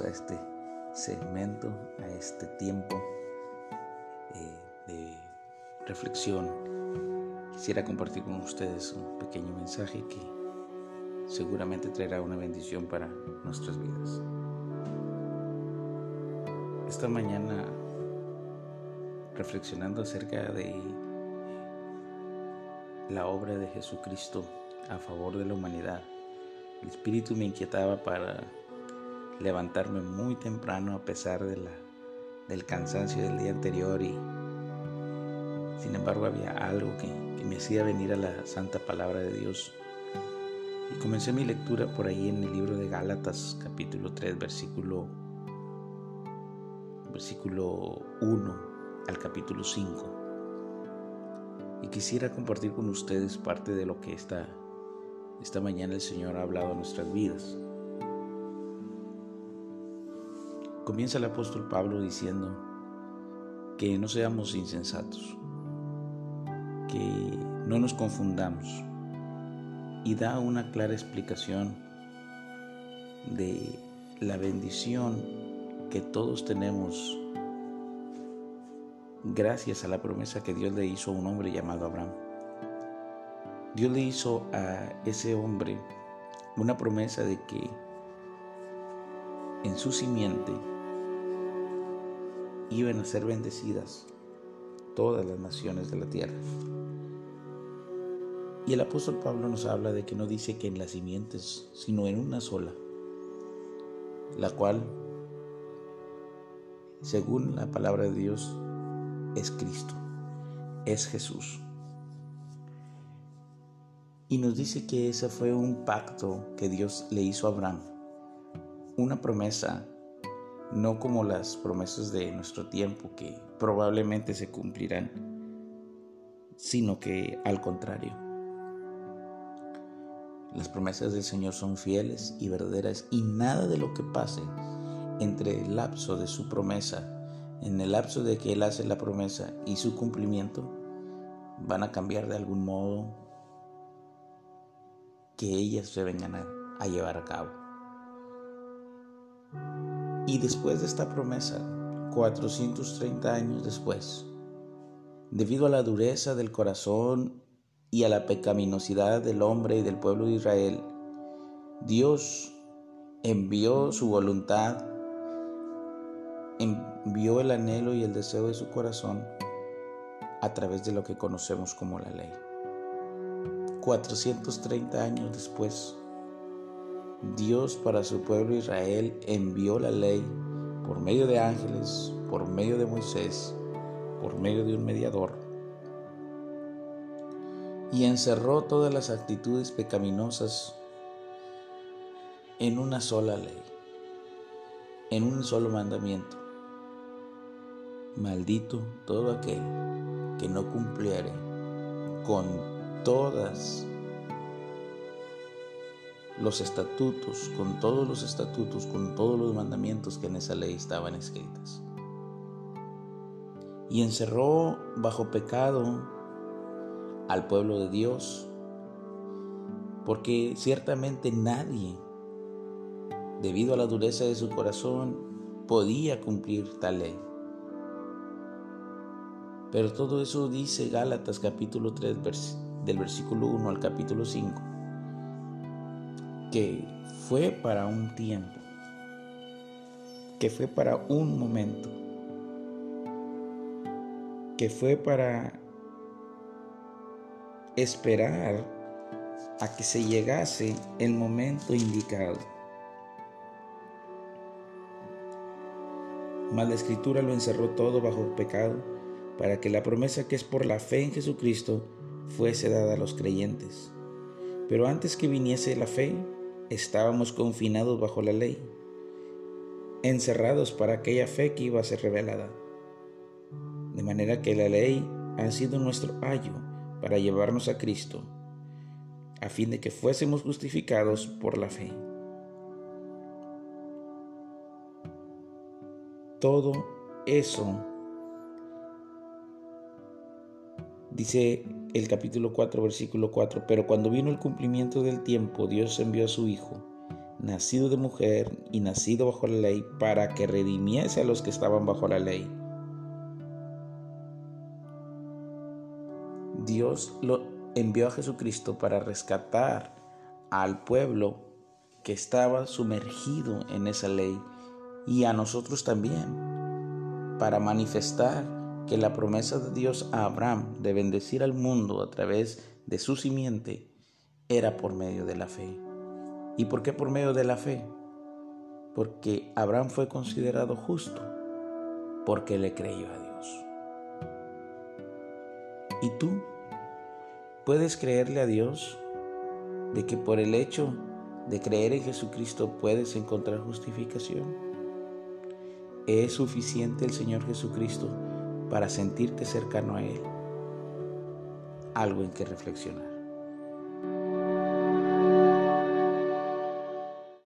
a este segmento, a este tiempo eh, de reflexión. Quisiera compartir con ustedes un pequeño mensaje que seguramente traerá una bendición para nuestras vidas. Esta mañana, reflexionando acerca de la obra de Jesucristo a favor de la humanidad, el espíritu me inquietaba para levantarme muy temprano a pesar de la, del cansancio del día anterior y sin embargo había algo que, me hacía venir a la santa palabra de Dios. Y comencé mi lectura por ahí en el libro de Gálatas capítulo 3 versículo, versículo 1 al capítulo 5. Y quisiera compartir con ustedes parte de lo que esta esta mañana el Señor ha hablado a nuestras vidas. Comienza el apóstol Pablo diciendo que no seamos insensatos, que no nos confundamos y da una clara explicación de la bendición que todos tenemos gracias a la promesa que Dios le hizo a un hombre llamado Abraham. Dios le hizo a ese hombre una promesa de que en su simiente iban a ser bendecidas todas las naciones de la tierra. Y el apóstol Pablo nos habla de que no dice que en las simientes, sino en una sola, la cual, según la palabra de Dios, es Cristo, es Jesús. Y nos dice que ese fue un pacto que Dios le hizo a Abraham, una promesa, no como las promesas de nuestro tiempo que probablemente se cumplirán, sino que al contrario. Las promesas del Señor son fieles y verdaderas y nada de lo que pase entre el lapso de su promesa, en el lapso de que Él hace la promesa y su cumplimiento, van a cambiar de algún modo que ellas se vengan a, llevar a cabo. Y después de esta promesa, 430 años después, debido a la dureza del corazón y a la pecaminosidad del hombre y del pueblo de Israel, Dios envió su voluntad, envió el anhelo y el deseo de su corazón a través de lo que conocemos como la ley. 430 años después, Dios para su pueblo Israel envió la ley por medio de ángeles, por medio de Moisés, por medio de un mediador, y encerró todas las actitudes pecaminosas en una sola ley, en un solo mandamiento. Maldito todo aquel que no cumpliere con todas los estatutos, con todos los estatutos, con todos los mandamientos que en esa ley estaban escritas. Y encerró bajo pecado al pueblo de Dios, porque ciertamente nadie, debido a la dureza de su corazón, podía cumplir tal ley. Pero todo eso dice Gálatas capítulo 3, del versículo 1 al capítulo 5, que fue para un tiempo, que fue para un momento, que fue para esperar a que se llegase el momento indicado. Mas la escritura lo encerró todo bajo pecado para que la promesa que es por la fe en Jesucristo fuese dada a los creyentes. Pero antes que viniese la fe, estábamos confinados bajo la ley, encerrados para aquella fe que iba a ser revelada. De manera que la ley ha sido nuestro ayo para llevarnos a Cristo, a fin de que fuésemos justificados por la fe. Todo eso Dice el capítulo 4, versículo 4, pero cuando vino el cumplimiento del tiempo, Dios envió a su Hijo, nacido de mujer y nacido bajo la ley, para que redimiese a los que estaban bajo la ley. Dios lo envió a Jesucristo para rescatar al pueblo que estaba sumergido en esa ley y a nosotros también, para manifestar que la promesa de Dios a Abraham de bendecir al mundo a través de su simiente era por medio de la fe. ¿Y por qué por medio de la fe? Porque Abraham fue considerado justo porque le creyó a Dios. ¿Y tú? ¿Puedes creerle a Dios de que por el hecho de creer en Jesucristo puedes encontrar justificación? ¿Es suficiente el Señor Jesucristo para sentirte cercano a Él? Algo en que reflexionar.